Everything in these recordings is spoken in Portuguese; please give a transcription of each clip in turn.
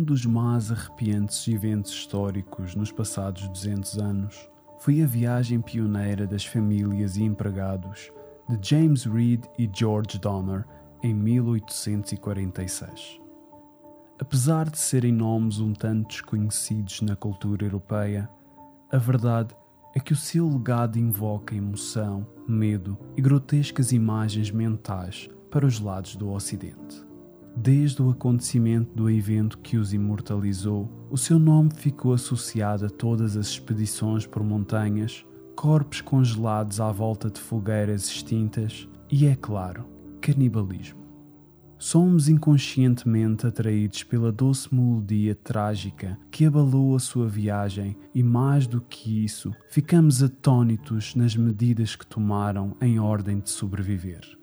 Um dos mais arrepiantes eventos históricos nos passados 200 anos foi a viagem pioneira das famílias e empregados de James Reed e George Donner em 1846. Apesar de serem nomes um tanto desconhecidos na cultura europeia, a verdade é que o seu legado invoca emoção, medo e grotescas imagens mentais para os lados do Ocidente. Desde o acontecimento do evento que os imortalizou, o seu nome ficou associado a todas as expedições por montanhas, corpos congelados à volta de fogueiras extintas e, é claro, canibalismo. Somos inconscientemente atraídos pela doce melodia trágica que abalou a sua viagem e, mais do que isso, ficamos atônitos nas medidas que tomaram em ordem de sobreviver.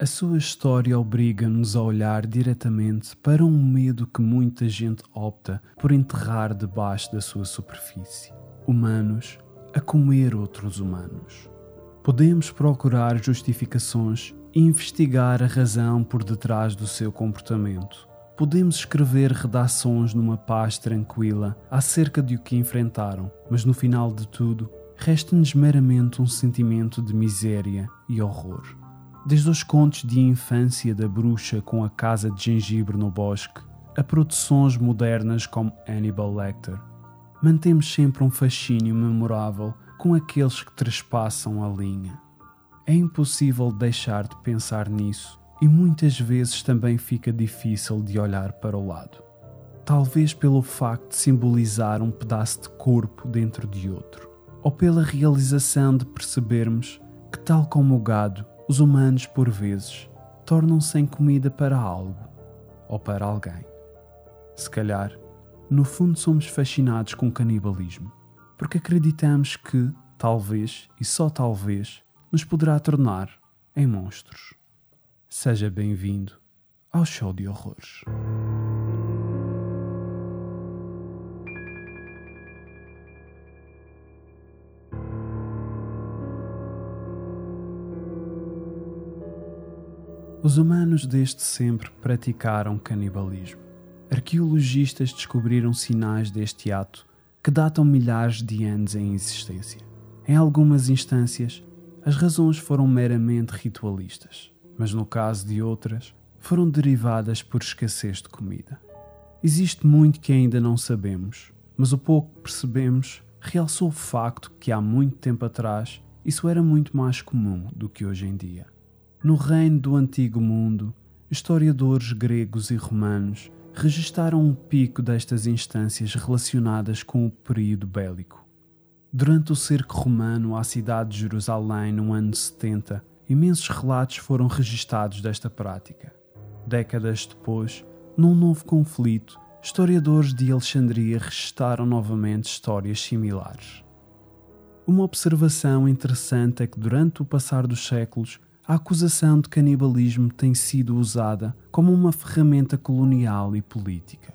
A sua história obriga-nos a olhar diretamente para um medo que muita gente opta por enterrar debaixo da sua superfície. Humanos a comer outros humanos. Podemos procurar justificações e investigar a razão por detrás do seu comportamento. Podemos escrever redações numa paz tranquila acerca de o que enfrentaram, mas no final de tudo, resta-nos meramente um sentimento de miséria e horror. Desde os contos de infância da bruxa com a casa de gengibre no bosque, a produções modernas como Hannibal Lecter, mantemos sempre um fascínio memorável com aqueles que trespassam a linha. É impossível deixar de pensar nisso e muitas vezes também fica difícil de olhar para o lado. Talvez pelo facto de simbolizar um pedaço de corpo dentro de outro, ou pela realização de percebermos que, tal como o gado, os humanos, por vezes, tornam-se em comida para algo ou para alguém. Se calhar, no fundo, somos fascinados com o canibalismo, porque acreditamos que, talvez e só talvez, nos poderá tornar em monstros. Seja bem-vindo ao show de horrores. Os humanos desde sempre praticaram canibalismo. Arqueologistas descobriram sinais deste ato que datam milhares de anos em existência. Em algumas instâncias, as razões foram meramente ritualistas, mas no caso de outras, foram derivadas por escassez de comida. Existe muito que ainda não sabemos, mas o pouco que percebemos realçou o facto que há muito tempo atrás isso era muito mais comum do que hoje em dia. No reino do Antigo Mundo, historiadores gregos e romanos registaram um pico destas instâncias relacionadas com o período bélico. Durante o cerco romano à cidade de Jerusalém no ano 70, imensos relatos foram registados desta prática. Décadas depois, num novo conflito, historiadores de Alexandria registaram novamente histórias similares. Uma observação interessante é que durante o passar dos séculos, a acusação de canibalismo tem sido usada como uma ferramenta colonial e política.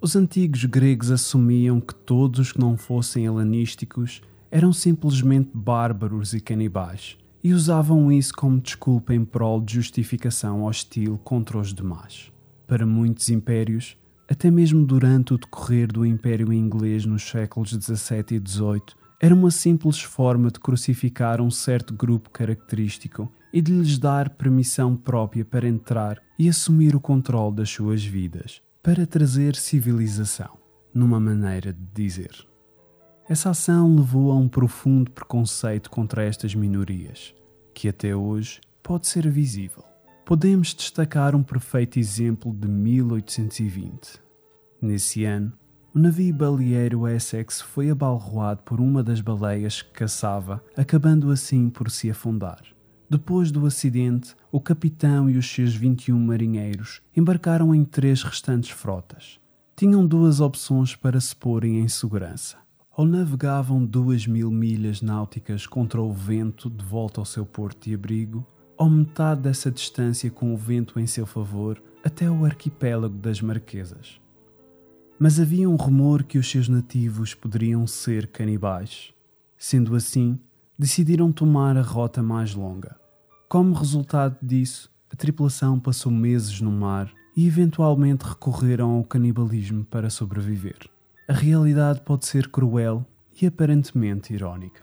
Os antigos gregos assumiam que todos os que não fossem helenísticos eram simplesmente bárbaros e canibais, e usavam isso como desculpa em prol de justificação hostil contra os demais. Para muitos impérios, até mesmo durante o decorrer do Império Inglês nos séculos XVII e XVIII, era uma simples forma de crucificar um certo grupo característico e de lhes dar permissão própria para entrar e assumir o controle das suas vidas, para trazer civilização, numa maneira de dizer. Essa ação levou a um profundo preconceito contra estas minorias, que até hoje pode ser visível. Podemos destacar um perfeito exemplo de 1820. Nesse ano, o navio baleeiro Essex foi abalroado por uma das baleias que caçava, acabando assim por se afundar. Depois do acidente, o capitão e os seus 21 marinheiros embarcaram em três restantes frotas. Tinham duas opções para se porem em segurança. Ou navegavam duas mil milhas náuticas contra o vento de volta ao seu porto de abrigo, ou metade dessa distância com o vento em seu favor até o arquipélago das Marquesas. Mas havia um rumor que os seus nativos poderiam ser canibais. Sendo assim, decidiram tomar a rota mais longa. Como resultado disso, a tripulação passou meses no mar e eventualmente recorreram ao canibalismo para sobreviver. A realidade pode ser cruel e aparentemente irónica.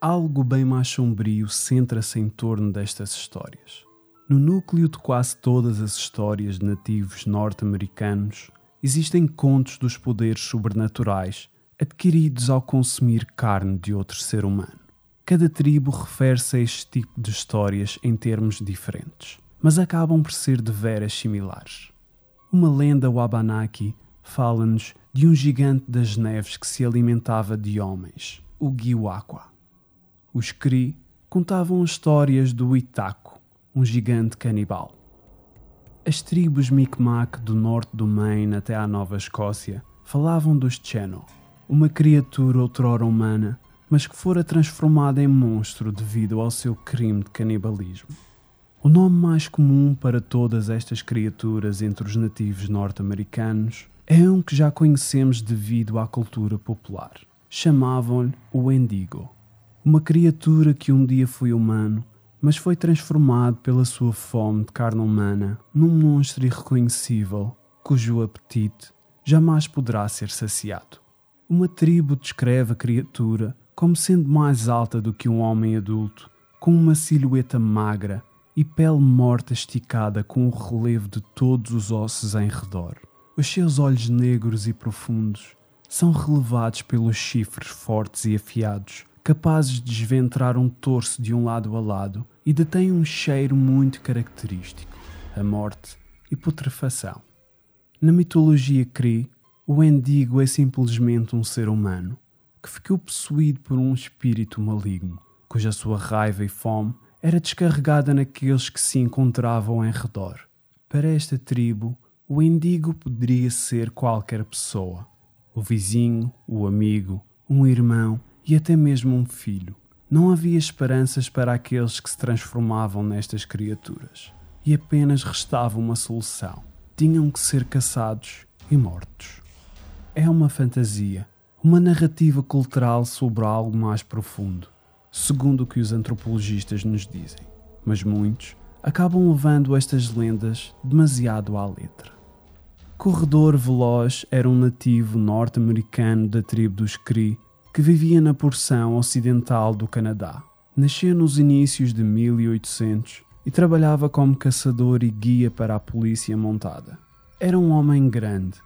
Algo bem mais sombrio centra-se em torno destas histórias. No núcleo de quase todas as histórias de nativos norte-americanos existem contos dos poderes sobrenaturais adquiridos ao consumir carne de outro ser humano. Cada tribo refere-se a este tipo de histórias em termos diferentes, mas acabam por ser de veras similares. Uma lenda Wabanaki fala-nos de um gigante das neves que se alimentava de homens, o Giwakwa. Os Cri contavam histórias do Itaco, um gigante canibal. As tribos Mi'kmaq do norte do Maine até à Nova Escócia falavam dos Cheno, uma criatura outrora humana, mas que fora transformada em monstro devido ao seu crime de canibalismo. O nome mais comum para todas estas criaturas entre os nativos norte-americanos é um que já conhecemos devido à cultura popular. Chamavam-lhe o Endigo, uma criatura que um dia foi humano mas foi transformado pela sua fome de carne humana num monstro irreconhecível cujo apetite jamais poderá ser saciado. Uma tribo descreve a criatura como sendo mais alta do que um homem adulto, com uma silhueta magra e pele morta esticada com o relevo de todos os ossos em redor. Os seus olhos negros e profundos são relevados pelos chifres fortes e afiados capazes de desventrar um torso de um lado a lado e detém um cheiro muito característico, a morte e putrefação. Na mitologia Cree, o Endigo é simplesmente um ser humano que ficou possuído por um espírito maligno, cuja sua raiva e fome era descarregada naqueles que se encontravam em redor. Para esta tribo, o Endigo poderia ser qualquer pessoa: o vizinho, o amigo, um irmão e até mesmo um filho. Não havia esperanças para aqueles que se transformavam nestas criaturas, e apenas restava uma solução: tinham que ser caçados e mortos. É uma fantasia, uma narrativa cultural sobre algo mais profundo, segundo o que os antropologistas nos dizem, mas muitos acabam levando estas lendas demasiado à letra. Corredor Veloz era um nativo norte-americano da tribo dos Cree que vivia na porção ocidental do Canadá. Nasceu nos inícios de 1800 e trabalhava como caçador e guia para a polícia montada. Era um homem grande,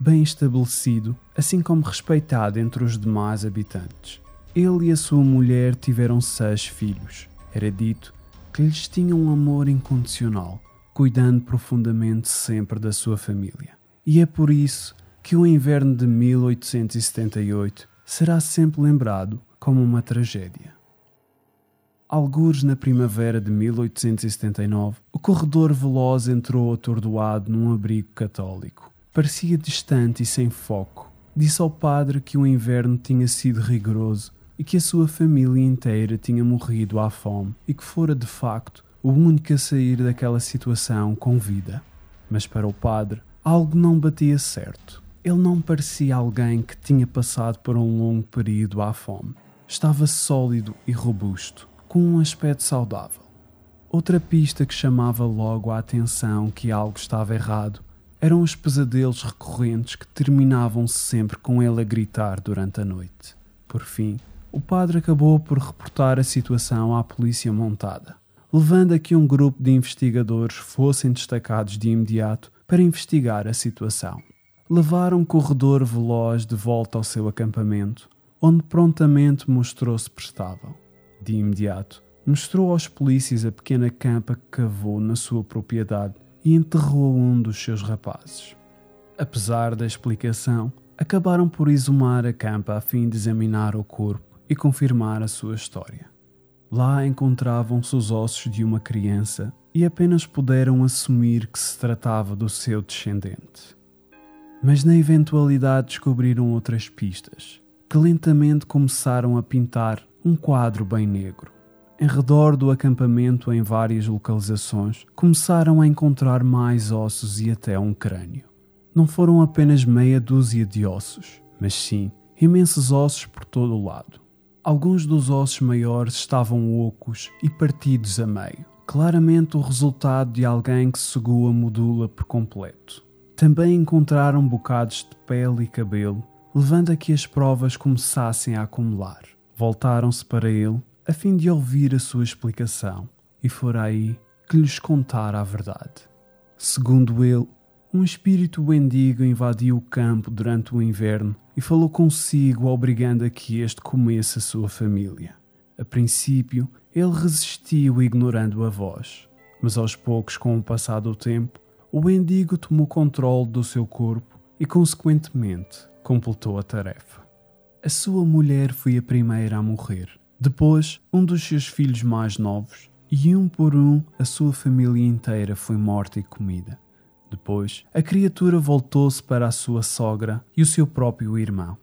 bem estabelecido, assim como respeitado entre os demais habitantes. Ele e a sua mulher tiveram seis filhos. Era dito que lhes tinha um amor incondicional, cuidando profundamente sempre da sua família. E é por isso que o inverno de 1878 será sempre lembrado como uma tragédia. Algures na primavera de 1879, o corredor veloz entrou atordoado num abrigo católico. Parecia distante e sem foco. Disse ao padre que o inverno tinha sido rigoroso e que a sua família inteira tinha morrido à fome e que fora de facto o único a sair daquela situação com vida. Mas para o padre, algo não batia certo. Ele não parecia alguém que tinha passado por um longo período à fome. Estava sólido e robusto, com um aspecto saudável. Outra pista que chamava logo a atenção que algo estava errado eram os pesadelos recorrentes que terminavam sempre com ele a gritar durante a noite. Por fim, o padre acabou por reportar a situação à polícia montada, levando a que um grupo de investigadores fossem destacados de imediato para investigar a situação levaram um corredor veloz de volta ao seu acampamento, onde prontamente mostrou-se prestável. De imediato, mostrou aos polícias a pequena campa que cavou na sua propriedade e enterrou um dos seus rapazes. Apesar da explicação, acabaram por exumar a campa a fim de examinar o corpo e confirmar a sua história. Lá encontravam-se os ossos de uma criança e apenas puderam assumir que se tratava do seu descendente. Mas na eventualidade descobriram outras pistas, que lentamente começaram a pintar um quadro bem negro. Em redor do acampamento, em várias localizações, começaram a encontrar mais ossos e até um crânio. Não foram apenas meia dúzia de ossos, mas sim imensos ossos por todo o lado. Alguns dos ossos maiores estavam ocos e partidos a meio, claramente o resultado de alguém que cegou a modula por completo. Também encontraram bocados de pele e cabelo, levando a que as provas começassem a acumular. Voltaram-se para ele a fim de ouvir a sua explicação, e foi aí que lhes contara a verdade. Segundo ele, um espírito mendigo invadiu o campo durante o inverno e falou consigo, obrigando a que este comesse a sua família. A princípio, ele resistiu, ignorando a voz, mas aos poucos, com o passar do tempo, o mendigo tomou controle do seu corpo e, consequentemente, completou a tarefa. A sua mulher foi a primeira a morrer. Depois, um dos seus filhos mais novos, e um por um a sua família inteira foi morta e comida. Depois, a criatura voltou-se para a sua sogra e o seu próprio irmão.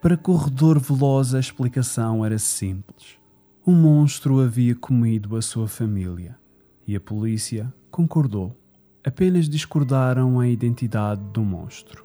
Para Corredor Veloz, a explicação era simples. Um monstro havia comido a sua família e a polícia concordou. Apenas discordaram a identidade do monstro.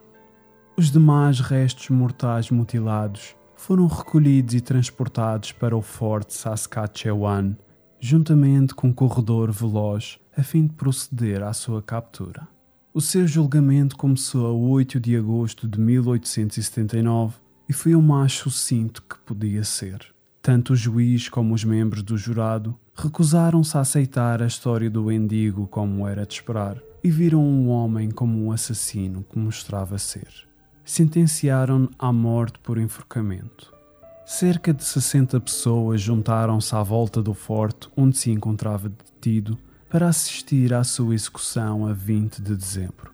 Os demais restos mortais mutilados foram recolhidos e transportados para o Forte Saskatchewan juntamente com um corredor veloz, a fim de proceder à sua captura. O seu julgamento começou a 8 de agosto de 1879 e foi o mais sucinto que podia ser. Tanto o juiz como os membros do jurado recusaram-se a aceitar a história do mendigo como era de esperar e viram um homem como um assassino que mostrava ser. Sentenciaram-no à morte por enforcamento. Cerca de 60 pessoas juntaram-se à volta do forte onde se encontrava detido para assistir à sua execução a 20 de dezembro.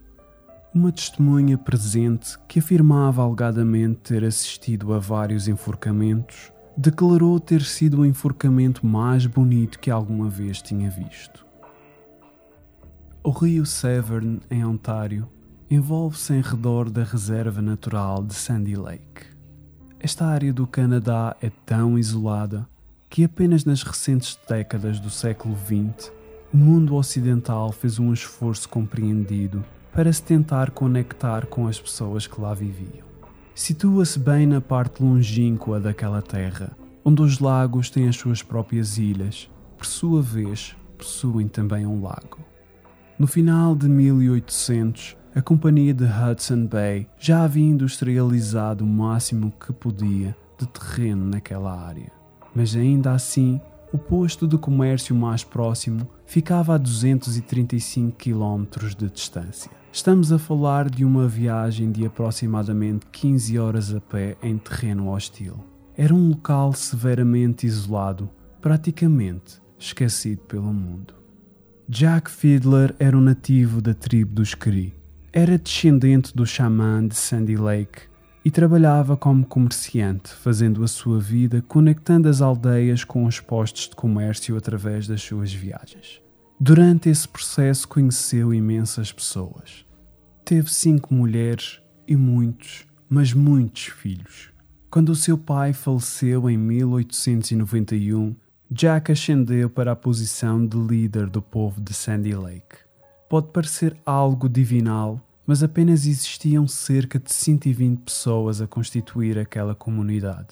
Uma testemunha presente, que afirmava alegadamente ter assistido a vários enforcamentos, declarou ter sido o enforcamento mais bonito que alguma vez tinha visto. O rio Severn, em Ontário, envolve-se em redor da reserva natural de Sandy Lake. Esta área do Canadá é tão isolada que apenas nas recentes décadas do século XX o mundo ocidental fez um esforço compreendido para se tentar conectar com as pessoas que lá viviam. Situa-se bem na parte longínqua daquela terra, onde os lagos têm as suas próprias ilhas, por sua vez, possuem também um lago. No final de 1800, a companhia de Hudson Bay já havia industrializado o máximo que podia de terreno naquela área. Mas ainda assim, o posto de comércio mais próximo ficava a 235 km de distância. Estamos a falar de uma viagem de aproximadamente 15 horas a pé em terreno hostil. Era um local severamente isolado, praticamente esquecido pelo mundo. Jack Fiedler era um nativo da tribo dos Cree era descendente do xamã de Sandy Lake e trabalhava como comerciante, fazendo a sua vida conectando as aldeias com os postos de comércio através das suas viagens. Durante esse processo conheceu imensas pessoas. Teve cinco mulheres e muitos, mas muitos filhos. Quando o seu pai faleceu em 1891, Jack ascendeu para a posição de líder do povo de Sandy Lake. Pode parecer algo divinal, mas apenas existiam cerca de 120 pessoas a constituir aquela comunidade.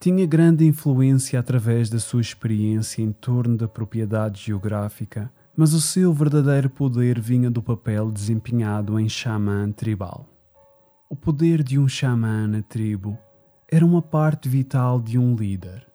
Tinha grande influência através da sua experiência em torno da propriedade geográfica, mas o seu verdadeiro poder vinha do papel desempenhado em xamã tribal. O poder de um xamã na tribo era uma parte vital de um líder,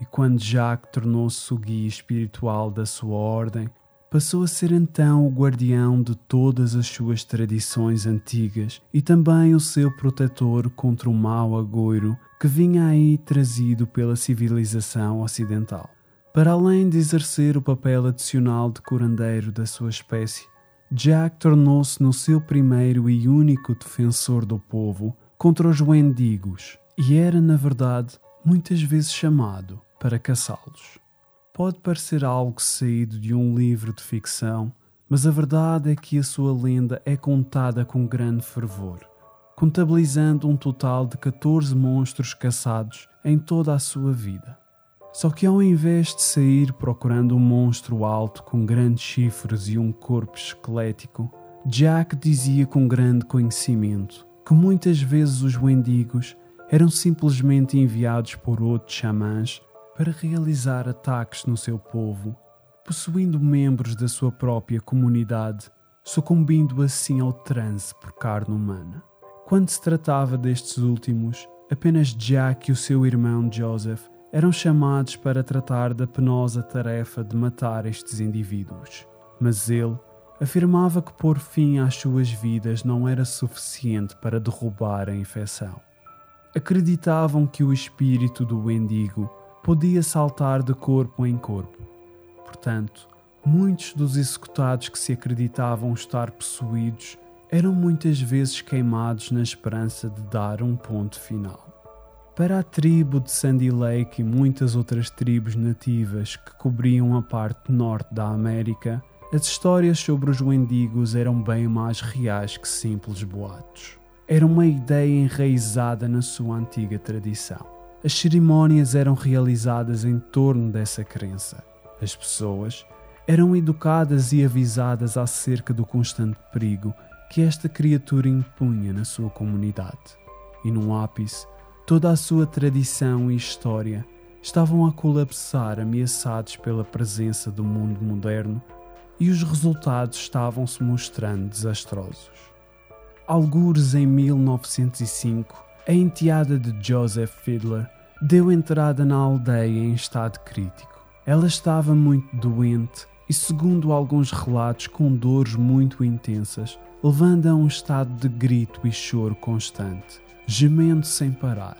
e quando Jacques tornou-se o guia espiritual da sua ordem, passou a ser então o guardião de todas as suas tradições antigas e também o seu protetor contra o mau agouro que vinha aí trazido pela civilização ocidental. Para além de exercer o papel adicional de curandeiro da sua espécie, Jack tornou-se no seu primeiro e único defensor do povo contra os Wendigos e era, na verdade, muitas vezes chamado para caçá-los. Pode parecer algo saído de um livro de ficção, mas a verdade é que a sua lenda é contada com grande fervor, contabilizando um total de 14 monstros caçados em toda a sua vida. Só que ao invés de sair procurando um monstro alto com grandes chifres e um corpo esquelético, Jack dizia com grande conhecimento que muitas vezes os Wendigos eram simplesmente enviados por outros xamãs para realizar ataques no seu povo, possuindo membros da sua própria comunidade, sucumbindo assim ao transe por carne humana. Quando se tratava destes últimos, apenas Jack e o seu irmão Joseph eram chamados para tratar da penosa tarefa de matar estes indivíduos. Mas ele afirmava que pôr fim às suas vidas não era suficiente para derrubar a infecção. Acreditavam que o espírito do Wendigo podia saltar de corpo em corpo. Portanto, muitos dos executados que se acreditavam estar possuídos eram muitas vezes queimados na esperança de dar um ponto final. Para a tribo de Sandy Lake e muitas outras tribos nativas que cobriam a parte norte da América, as histórias sobre os Wendigos eram bem mais reais que simples boatos. Era uma ideia enraizada na sua antiga tradição. As cerimônias eram realizadas em torno dessa crença. As pessoas eram educadas e avisadas acerca do constante perigo que esta criatura impunha na sua comunidade. E no ápice, toda a sua tradição e história estavam a colapsar ameaçados pela presença do mundo moderno e os resultados estavam se mostrando desastrosos. Algures em 1905, a enteada de Joseph Fiedler deu entrada na aldeia em estado crítico. Ela estava muito doente e, segundo alguns relatos, com dores muito intensas, levando a um estado de grito e choro constante, gemendo sem parar.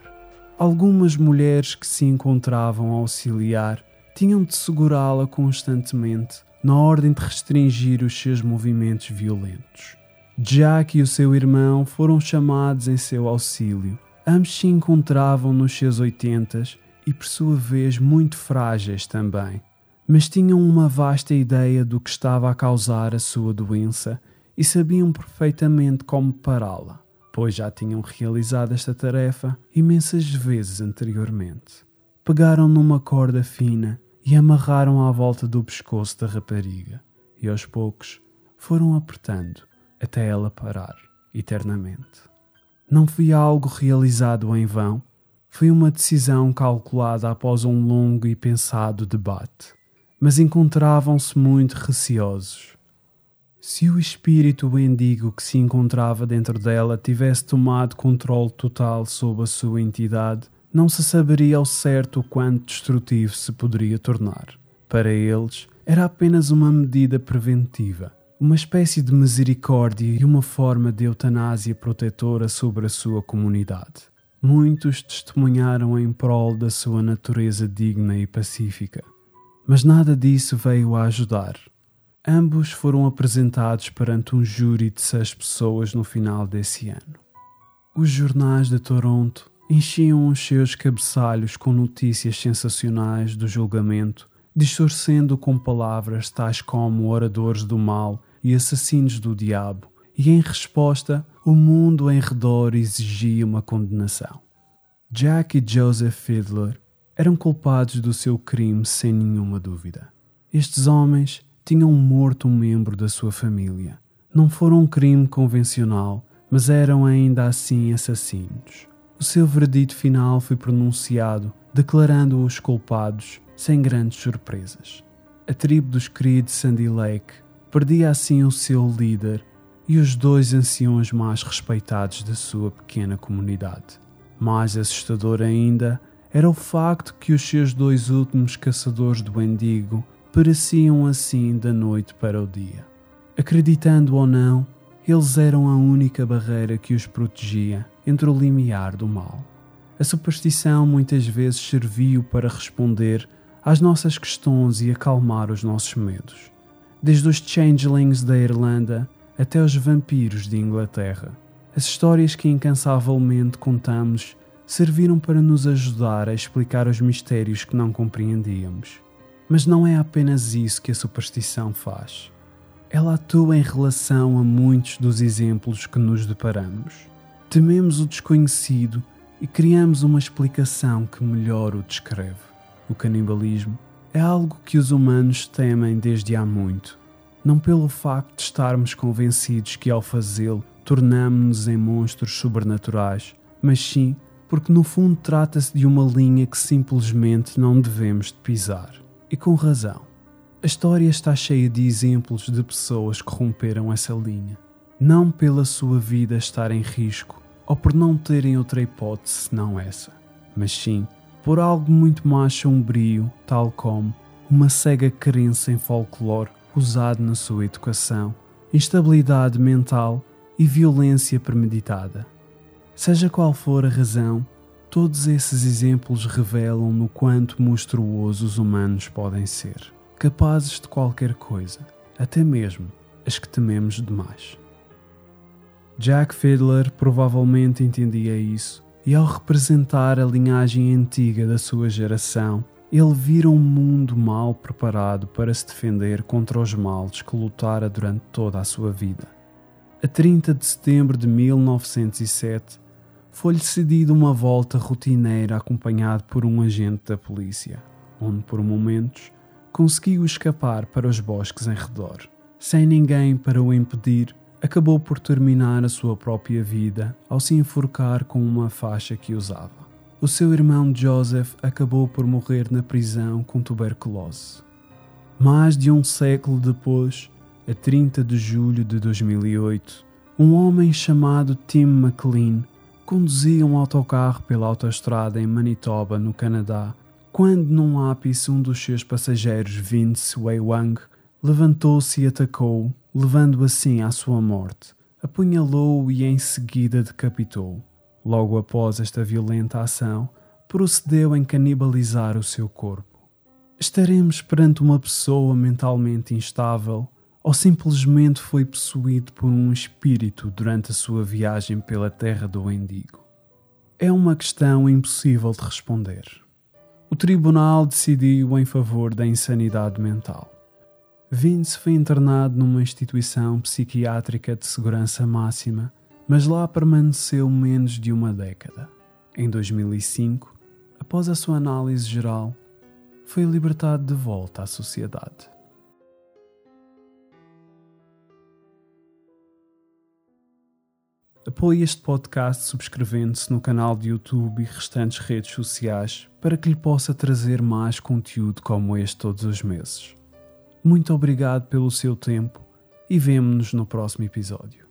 Algumas mulheres que se encontravam a auxiliar tinham de segurá-la constantemente na ordem de restringir os seus movimentos violentos. Jack e o seu irmão foram chamados em seu auxílio. Ambos se encontravam nos seus oitentas e, por sua vez, muito frágeis também, mas tinham uma vasta ideia do que estava a causar a sua doença e sabiam perfeitamente como pará-la, pois já tinham realizado esta tarefa imensas vezes anteriormente. Pegaram numa corda fina e amarraram à volta do pescoço da rapariga, e aos poucos foram apertando até ela parar eternamente. Não foi algo realizado em vão, foi uma decisão calculada após um longo e pensado debate, mas encontravam-se muito receosos. Se o espírito mendigo que se encontrava dentro dela tivesse tomado controle total sobre a sua entidade, não se saberia ao certo o quanto destrutivo se poderia tornar. Para eles, era apenas uma medida preventiva, uma espécie de misericórdia e uma forma de eutanásia protetora sobre a sua comunidade. Muitos testemunharam em prol da sua natureza digna e pacífica, mas nada disso veio a ajudar. Ambos foram apresentados perante um júri de seis pessoas no final desse ano. Os jornais de Toronto enchiam os seus cabeçalhos com notícias sensacionais do julgamento, distorcendo com palavras tais como oradores do mal e assassinos do diabo, e em resposta, o mundo em redor exigia uma condenação. Jack e Joseph Fiedler eram culpados do seu crime sem nenhuma dúvida. Estes homens tinham morto um membro da sua família. Não foram um crime convencional, mas eram ainda assim assassinos. O seu veredito final foi pronunciado, declarando-os culpados, sem grandes surpresas. A tribo dos queridos Sandy Lake perdia assim o seu líder e os dois anciões mais respeitados da sua pequena comunidade. Mais assustador ainda era o facto que os seus dois últimos caçadores do Wendigo pereciam assim da noite para o dia. Acreditando ou não, eles eram a única barreira que os protegia entre o limiar do mal. A superstição muitas vezes serviu para responder às nossas questões e acalmar os nossos medos, desde os changelings da Irlanda até os vampiros de Inglaterra. As histórias que incansavelmente contamos serviram para nos ajudar a explicar os mistérios que não compreendíamos. Mas não é apenas isso que a superstição faz ela atua em relação a muitos dos exemplos que nos deparamos. Tememos o desconhecido e criamos uma explicação que melhor o descreve. O canibalismo é algo que os humanos temem desde há muito, não pelo facto de estarmos convencidos que ao fazê-lo tornamos-nos em monstros sobrenaturais, mas sim porque no fundo trata-se de uma linha que simplesmente não devemos de pisar. E com razão. A história está cheia de exemplos de pessoas que romperam essa linha, não pela sua vida estar em risco ou por não terem outra hipótese senão essa, mas sim por algo muito mais sombrio, tal como uma cega crença em folclore usado na sua educação, instabilidade mental e violência premeditada. Seja qual for a razão, todos esses exemplos revelam no quanto monstruosos os humanos podem ser, capazes de qualquer coisa, até mesmo as que tememos demais. Jack Fiddler provavelmente entendia isso, e ao representar a linhagem antiga da sua geração, ele vira um mundo mal preparado para se defender contra os males que lutara durante toda a sua vida. A 30 de setembro de 1907, foi-lhe cedido uma volta rotineira acompanhado por um agente da polícia, onde por momentos conseguiu escapar para os bosques em redor. Sem ninguém para o impedir, acabou por terminar a sua própria vida ao se enforcar com uma faixa que usava. O seu irmão Joseph acabou por morrer na prisão com tuberculose. Mais de um século depois, a 30 de julho de 2008, um homem chamado Tim McLean conduzia um autocarro pela autoestrada em Manitoba, no Canadá, quando num ápice um dos seus passageiros, Vince Wei Wang, levantou-se e atacou, levando assim à sua morte. Apunhalou-o e em seguida decapitou. Logo após esta violenta ação, procedeu em canibalizar o seu corpo. Estaremos perante uma pessoa mentalmente instável ou simplesmente foi possuído por um espírito durante a sua viagem pela terra do Endigo? É uma questão impossível de responder. O tribunal decidiu em favor da insanidade mental. Vince foi internado numa instituição psiquiátrica de segurança máxima, mas lá permaneceu menos de uma década. Em 2005, após a sua análise geral, foi libertado de volta à sociedade. Apoie este podcast subscrevendo-se no canal de YouTube e restantes redes sociais para que lhe possa trazer mais conteúdo como este todos os meses. Muito obrigado pelo seu tempo e vemo-nos no próximo episódio.